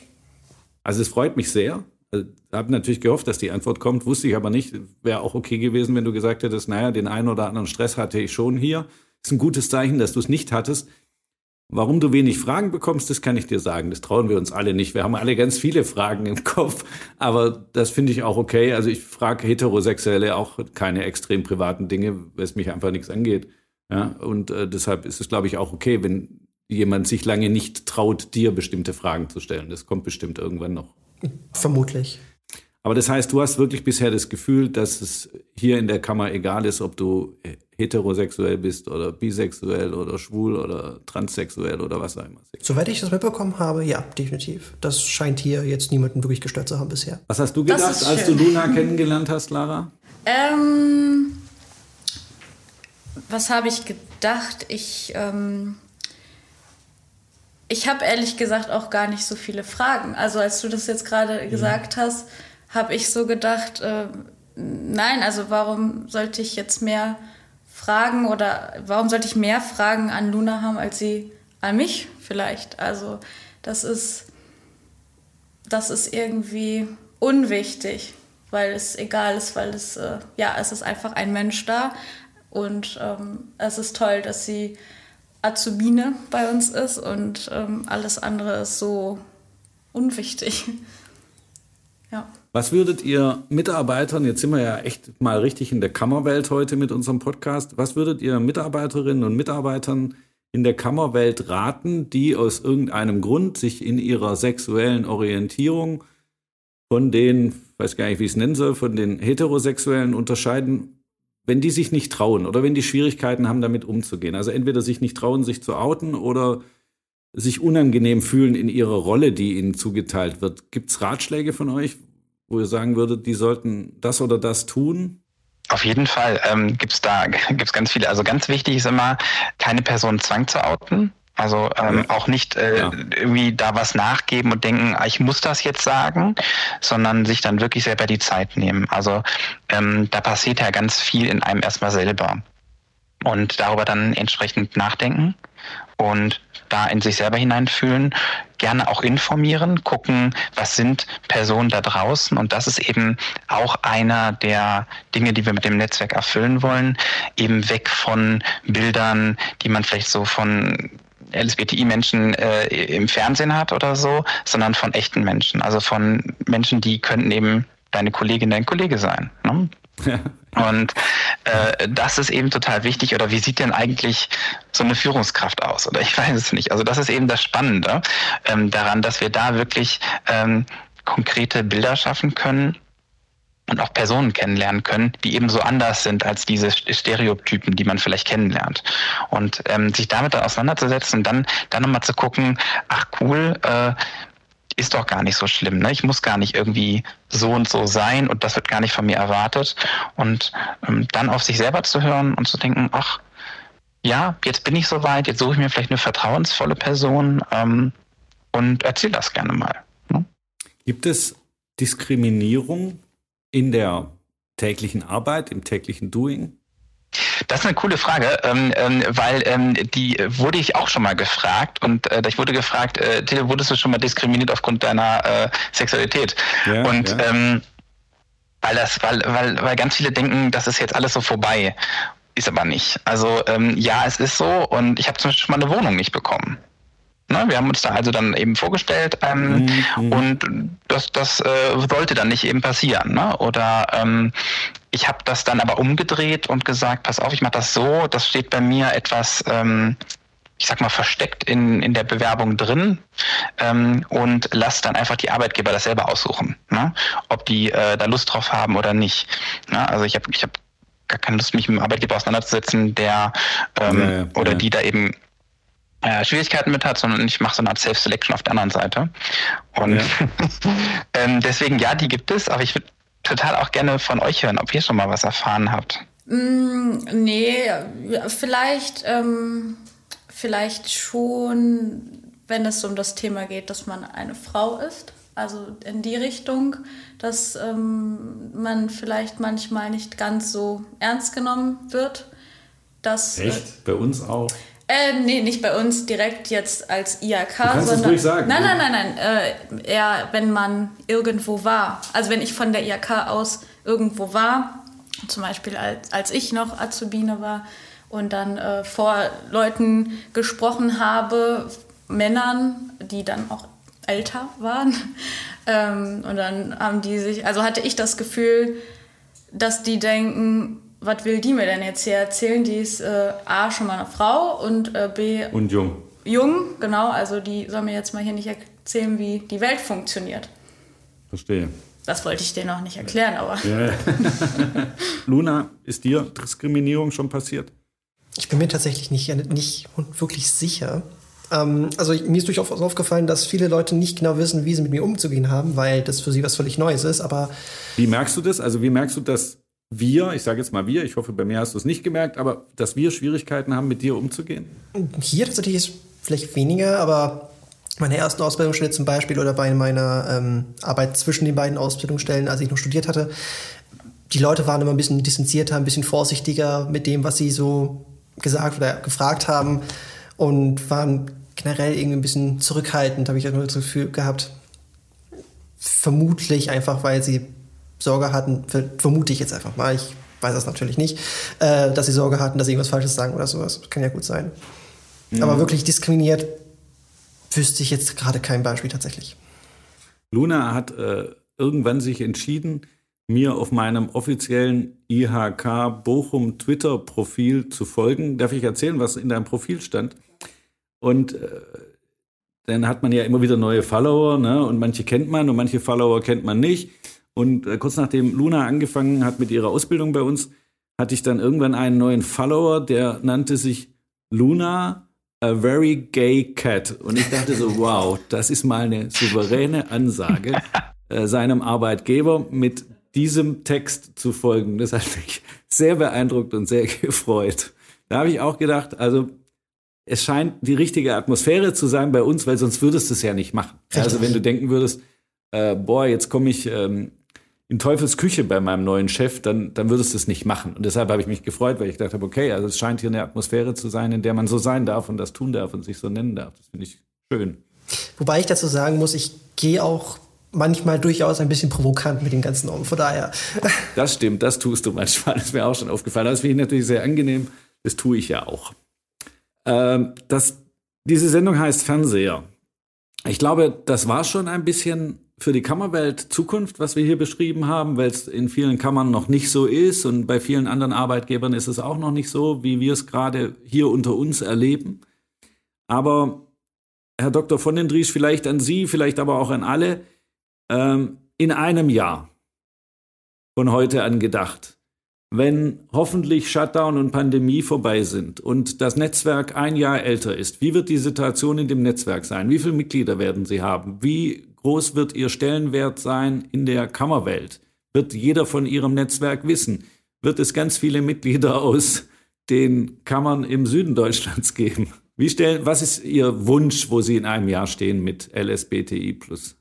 Also es freut mich sehr. Ich habe natürlich gehofft, dass die Antwort kommt, wusste ich aber nicht. Wäre auch okay gewesen, wenn du gesagt hättest, naja, den einen oder anderen Stress hatte ich schon hier ist ein gutes Zeichen, dass du es nicht hattest. Warum du wenig Fragen bekommst, das kann ich dir sagen. Das trauen wir uns alle nicht. Wir haben alle ganz viele Fragen im Kopf, aber das finde ich auch okay. Also ich frage Heterosexuelle auch keine extrem privaten Dinge, weil es mich einfach nichts angeht. Ja, und äh, deshalb ist es, glaube ich, auch okay, wenn jemand sich lange nicht traut, dir bestimmte Fragen zu stellen. Das kommt bestimmt irgendwann noch. Vermutlich. Aber das heißt, du hast wirklich bisher das Gefühl, dass es hier in der Kammer egal ist, ob du heterosexuell bist oder bisexuell oder schwul oder transsexuell oder was auch immer. Soweit ich das mitbekommen habe, ja, definitiv. Das scheint hier jetzt niemanden wirklich gestört zu haben bisher. Was hast du gedacht, als du Luna kennengelernt hast, Lara? Ähm, was habe ich gedacht? Ich, ähm, ich habe ehrlich gesagt auch gar nicht so viele Fragen. Also als du das jetzt gerade mhm. gesagt hast, habe ich so gedacht, äh, nein, also warum sollte ich jetzt mehr Fragen oder warum sollte ich mehr Fragen an Luna haben, als sie an mich vielleicht? Also das ist, das ist irgendwie unwichtig, weil es egal ist, weil es, äh, ja, es ist einfach ein Mensch da und ähm, es ist toll, dass sie Azubine bei uns ist und ähm, alles andere ist so unwichtig. ja. Was würdet ihr Mitarbeitern, jetzt sind wir ja echt mal richtig in der Kammerwelt heute mit unserem Podcast, was würdet ihr Mitarbeiterinnen und Mitarbeitern in der Kammerwelt raten, die aus irgendeinem Grund sich in ihrer sexuellen Orientierung von den, weiß gar nicht, wie ich es nennen soll, von den Heterosexuellen unterscheiden, wenn die sich nicht trauen oder wenn die Schwierigkeiten haben, damit umzugehen. Also entweder sich nicht trauen, sich zu outen oder sich unangenehm fühlen in ihrer Rolle, die ihnen zugeteilt wird. Gibt es Ratschläge von euch, wo ihr sagen würdet, die sollten das oder das tun? Auf jeden Fall ähm, gibt es da gibt's ganz viele. Also ganz wichtig ist immer, keine Person Zwang zu outen. Also ähm, auch nicht äh, ja. irgendwie da was nachgeben und denken, ah, ich muss das jetzt sagen, sondern sich dann wirklich selber die Zeit nehmen. Also ähm, da passiert ja ganz viel in einem erstmal selber. Und darüber dann entsprechend nachdenken und da in sich selber hineinfühlen, gerne auch informieren, gucken, was sind Personen da draußen. Und das ist eben auch einer der Dinge, die wir mit dem Netzwerk erfüllen wollen, eben weg von Bildern, die man vielleicht so von LSBTI-Menschen äh, im Fernsehen hat oder so, sondern von echten Menschen. Also von Menschen, die könnten eben deine Kollegin, dein Kollege sein. Ne? Ja. Und äh, das ist eben total wichtig. Oder wie sieht denn eigentlich so eine Führungskraft aus? Oder ich weiß es nicht. Also das ist eben das Spannende ähm, daran, dass wir da wirklich ähm, konkrete Bilder schaffen können und auch Personen kennenlernen können, die eben so anders sind als diese Stereotypen, die man vielleicht kennenlernt. Und ähm, sich damit dann auseinanderzusetzen und dann, dann nochmal zu gucken, ach cool, äh, ist doch gar nicht so schlimm. Ne? Ich muss gar nicht irgendwie so und so sein und das wird gar nicht von mir erwartet. Und ähm, dann auf sich selber zu hören und zu denken, ach, ja, jetzt bin ich soweit, jetzt suche ich mir vielleicht eine vertrauensvolle Person ähm, und erzähle das gerne mal. Ne? Gibt es Diskriminierung in der täglichen Arbeit, im täglichen Doing? Das ist eine coole Frage, ähm, ähm, weil ähm, die wurde ich auch schon mal gefragt und äh, ich wurde gefragt, äh, Till, wurdest du schon mal diskriminiert aufgrund deiner äh, Sexualität? Ja, und ja. Ähm, weil das, weil, weil, weil ganz viele denken, das ist jetzt alles so vorbei. Ist aber nicht. Also ähm, ja, es ist so und ich habe zum Beispiel schon mal eine Wohnung nicht bekommen. Ne, wir haben uns da also dann eben vorgestellt ähm, mhm. und das, das äh, sollte dann nicht eben passieren. Ne? Oder ähm, ich habe das dann aber umgedreht und gesagt, pass auf, ich mache das so, das steht bei mir etwas, ähm, ich sag mal, versteckt in, in der Bewerbung drin ähm, und lass dann einfach die Arbeitgeber das selber aussuchen, ne? ob die äh, da Lust drauf haben oder nicht. Ne? Also ich habe ich hab gar keine Lust, mich mit einem Arbeitgeber auseinanderzusetzen, der ähm, ja, ja, oder ja. die da eben äh, Schwierigkeiten mit hat, sondern ich mache so eine Art Self-Selection auf der anderen Seite. Und ja. ähm, deswegen, ja, die gibt es, aber ich würde total auch gerne von euch hören, ob ihr schon mal was erfahren habt. Mm, nee, vielleicht, ähm, vielleicht schon, wenn es um das Thema geht, dass man eine Frau ist. Also in die Richtung, dass ähm, man vielleicht manchmal nicht ganz so ernst genommen wird. Dass, Echt? Äh, Bei uns auch? Äh, nee, nicht bei uns direkt jetzt als IAK, du sondern. Es sagen. Nein, nein, nein, nein. Äh, eher, wenn man irgendwo war. Also wenn ich von der IAK aus irgendwo war, zum Beispiel als, als ich noch Azubine war und dann äh, vor Leuten gesprochen habe, Männern, die dann auch älter waren. ähm, und dann haben die sich, also hatte ich das Gefühl, dass die denken, was will die mir denn jetzt hier erzählen? Die ist äh, A, schon mal eine Frau und äh, B. Und jung. Jung, genau. Also die soll mir jetzt mal hier nicht erzählen, wie die Welt funktioniert. Verstehe. Das wollte ich dir noch nicht erklären, aber. Ja. Luna, ist dir Diskriminierung schon passiert? Ich bin mir tatsächlich nicht, nicht wirklich sicher. Ähm, also mir ist durchaus aufgefallen, dass viele Leute nicht genau wissen, wie sie mit mir umzugehen haben, weil das für sie was völlig Neues ist. Aber wie merkst du das? Also wie merkst du, dass wir, ich sage jetzt mal wir, ich hoffe, bei mir hast du es nicht gemerkt, aber dass wir Schwierigkeiten haben, mit dir umzugehen? Hier tatsächlich ist vielleicht weniger, aber meine ersten Ausbildungsstelle zum Beispiel oder bei meiner ähm, Arbeit zwischen den beiden Ausbildungsstellen, als ich noch studiert hatte, die Leute waren immer ein bisschen distanzierter, ein bisschen vorsichtiger mit dem, was sie so gesagt oder gefragt haben und waren generell irgendwie ein bisschen zurückhaltend, habe ich das Gefühl gehabt. Vermutlich einfach, weil sie Sorge hatten, vermute ich jetzt einfach mal, ich weiß das natürlich nicht, äh, dass sie Sorge hatten, dass sie irgendwas Falsches sagen oder sowas. Kann ja gut sein. Mhm. Aber wirklich diskriminiert wüsste ich jetzt gerade kein Beispiel tatsächlich. Luna hat äh, irgendwann sich entschieden, mir auf meinem offiziellen IHK Bochum Twitter-Profil zu folgen. Darf ich erzählen, was in deinem Profil stand? Und äh, dann hat man ja immer wieder neue Follower, ne? Und manche kennt man und manche Follower kennt man nicht. Und äh, kurz nachdem Luna angefangen hat mit ihrer Ausbildung bei uns, hatte ich dann irgendwann einen neuen Follower, der nannte sich Luna A Very Gay Cat. Und ich dachte so, wow, das ist mal eine souveräne Ansage äh, seinem Arbeitgeber mit diesem Text zu folgen. Das hat mich sehr beeindruckt und sehr gefreut. Da habe ich auch gedacht, also es scheint die richtige Atmosphäre zu sein bei uns, weil sonst würdest du es ja nicht machen. Also wenn du denken würdest, äh, boah, jetzt komme ich ähm, in Teufels Küche bei meinem neuen Chef, dann, dann würdest du es nicht machen. Und deshalb habe ich mich gefreut, weil ich gedacht habe, okay, also es scheint hier eine Atmosphäre zu sein, in der man so sein darf und das tun darf und sich so nennen darf. Das finde ich schön. Wobei ich dazu sagen muss, ich gehe auch manchmal durchaus ein bisschen provokant mit den ganzen Normen. Von daher. Das stimmt, das tust du manchmal. Das ist mir auch schon aufgefallen. Das finde ich natürlich sehr angenehm. Das tue ich ja auch. Ähm, das, diese Sendung heißt Fernseher. Ich glaube, das war schon ein bisschen für die Kammerwelt Zukunft, was wir hier beschrieben haben, weil es in vielen Kammern noch nicht so ist und bei vielen anderen Arbeitgebern ist es auch noch nicht so, wie wir es gerade hier unter uns erleben. Aber Herr Dr. von den Dries, vielleicht an Sie, vielleicht aber auch an alle, ähm, in einem Jahr von heute an gedacht, wenn hoffentlich Shutdown und Pandemie vorbei sind und das Netzwerk ein Jahr älter ist, wie wird die Situation in dem Netzwerk sein? Wie viele Mitglieder werden Sie haben? Wie groß wird Ihr Stellenwert sein in der Kammerwelt? Wird jeder von Ihrem Netzwerk wissen? Wird es ganz viele Mitglieder aus den Kammern im Süden Deutschlands geben? Wie stellen, was ist Ihr Wunsch, wo Sie in einem Jahr stehen mit LSBTI plus?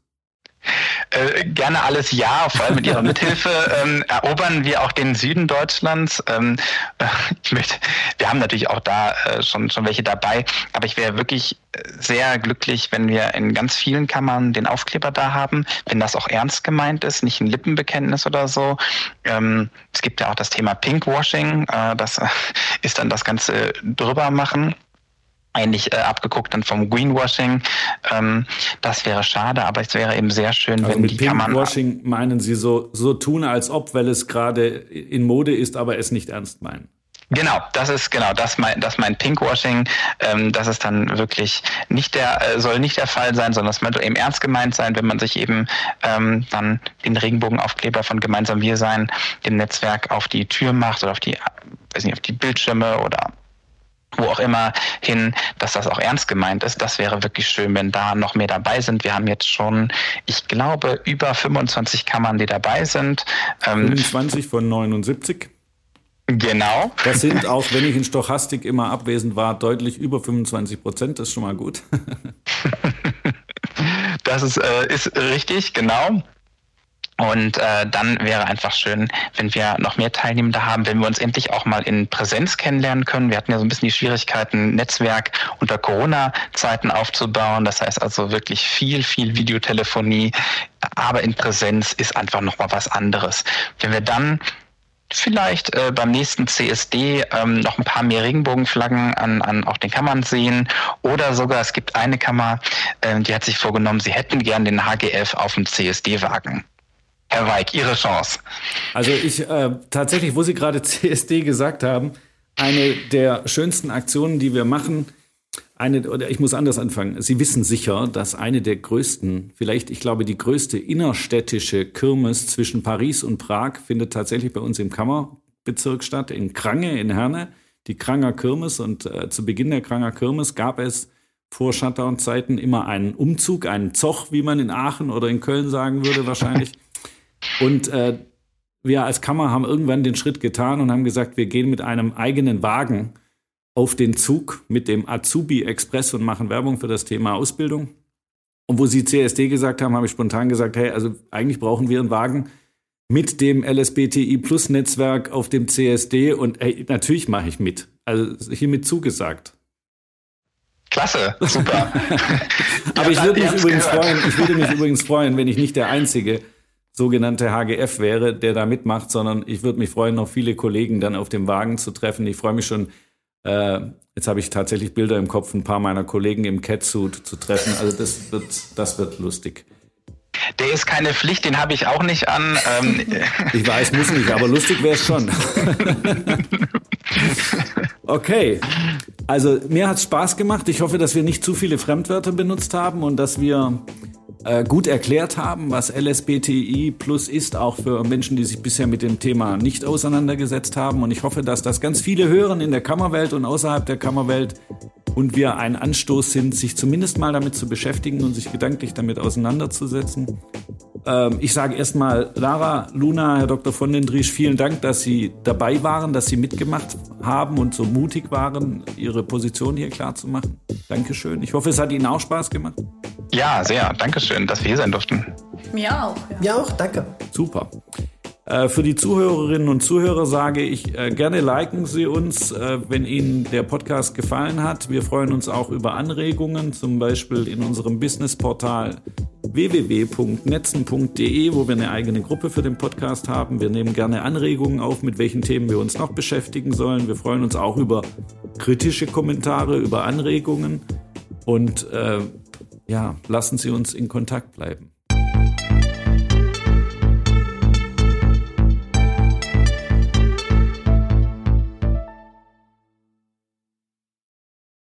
Äh, gerne alles ja, vor allem mit Ihrer Mithilfe ähm, erobern wir auch den Süden Deutschlands. Ähm, äh, ich möchte, wir haben natürlich auch da äh, schon, schon welche dabei, aber ich wäre wirklich äh, sehr glücklich, wenn wir in ganz vielen Kammern den Aufkleber da haben, wenn das auch ernst gemeint ist, nicht ein Lippenbekenntnis oder so. Ähm, es gibt ja auch das Thema Pinkwashing, äh, das ist dann das Ganze drüber machen eigentlich äh, abgeguckt dann vom Greenwashing. Ähm, das wäre schade, aber es wäre eben sehr schön, also wenn mit die Greenwashing meinen Sie so, so tun, als ob, weil es gerade in Mode ist, aber es nicht ernst meinen. Genau, das ist genau das mein das mein Pinkwashing. Ähm, das ist dann wirklich nicht der äh, soll nicht der Fall sein, sondern es soll eben ernst gemeint sein, wenn man sich eben ähm, dann den Regenbogenaufkleber von gemeinsam wir sein dem Netzwerk auf die Tür macht oder auf die weiß nicht auf die Bildschirme oder wo auch immer hin, dass das auch ernst gemeint ist. Das wäre wirklich schön, wenn da noch mehr dabei sind. Wir haben jetzt schon, ich glaube, über 25 Kammern, die dabei sind. 25 ähm, von 79. Genau. Das sind auch, wenn ich in Stochastik immer abwesend war, deutlich über 25 Prozent. Das ist schon mal gut. das ist, äh, ist richtig, genau. Und äh, dann wäre einfach schön, wenn wir noch mehr Teilnehmende haben, wenn wir uns endlich auch mal in Präsenz kennenlernen können. Wir hatten ja so ein bisschen die Schwierigkeiten, Netzwerk unter Corona-Zeiten aufzubauen. Das heißt also wirklich viel, viel Videotelefonie. Aber in Präsenz ist einfach noch mal was anderes. Wenn wir dann vielleicht äh, beim nächsten CSD ähm, noch ein paar mehr Regenbogenflaggen an, an auch den Kammern sehen. Oder sogar, es gibt eine Kammer, äh, die hat sich vorgenommen, sie hätten gern den HGF auf dem CSD-Wagen. Herr Weig, Ihre Chance. Also ich äh, tatsächlich, wo Sie gerade CSD gesagt haben, eine der schönsten Aktionen, die wir machen, eine, oder ich muss anders anfangen. Sie wissen sicher, dass eine der größten, vielleicht, ich glaube, die größte innerstädtische Kirmes zwischen Paris und Prag findet tatsächlich bei uns im Kammerbezirk statt, in Krange, in Herne, die Kranger Kirmes. Und äh, zu Beginn der Kranger Kirmes gab es vor Shutdown-Zeiten immer einen Umzug, einen Zoch, wie man in Aachen oder in Köln sagen würde wahrscheinlich. Und äh, wir als Kammer haben irgendwann den Schritt getan und haben gesagt, wir gehen mit einem eigenen Wagen auf den Zug mit dem Azubi Express und machen Werbung für das Thema Ausbildung. Und wo Sie CSD gesagt haben, habe ich spontan gesagt, hey, also eigentlich brauchen wir einen Wagen, mit dem LSBTI Plus Netzwerk auf dem CSD und ey, natürlich mache ich mit. Also hiermit zugesagt. Klasse, super. Aber ich würde mich übrigens gehört. freuen, ich würde mich übrigens freuen, wenn ich nicht der einzige sogenannte HGF wäre, der da mitmacht, sondern ich würde mich freuen, noch viele Kollegen dann auf dem Wagen zu treffen. Ich freue mich schon, äh, jetzt habe ich tatsächlich Bilder im Kopf, ein paar meiner Kollegen im Catsuit zu treffen. Also das wird, das wird lustig. Der ist keine Pflicht, den habe ich auch nicht an. Ähm. Ich weiß, muss nicht, aber lustig wäre es schon. Okay, also mir hat es Spaß gemacht. Ich hoffe, dass wir nicht zu viele Fremdwörter benutzt haben und dass wir äh, gut erklärt haben, was LSBTI Plus ist, auch für Menschen, die sich bisher mit dem Thema nicht auseinandergesetzt haben. Und ich hoffe, dass das ganz viele hören in der Kammerwelt und außerhalb der Kammerwelt und wir ein Anstoß sind, sich zumindest mal damit zu beschäftigen und sich gedanklich damit auseinanderzusetzen. Ähm, ich sage erstmal Lara, Luna, Herr Dr. von den Driesch, vielen Dank, dass Sie dabei waren, dass Sie mitgemacht haben und so mutig waren, Ihre Position hier klar zu machen. Dankeschön. Ich hoffe, es hat Ihnen auch Spaß gemacht. Ja, sehr. Dankeschön, dass wir hier sein durften. Mir auch. Ja. Mir auch, danke. Super. Äh, für die Zuhörerinnen und Zuhörer sage ich, äh, gerne liken Sie uns, äh, wenn Ihnen der Podcast gefallen hat. Wir freuen uns auch über Anregungen, zum Beispiel in unserem Businessportal www.netzen.de, wo wir eine eigene Gruppe für den Podcast haben. Wir nehmen gerne Anregungen auf, mit welchen Themen wir uns noch beschäftigen sollen. Wir freuen uns auch über kritische Kommentare, über Anregungen und äh, ja, lassen Sie uns in Kontakt bleiben.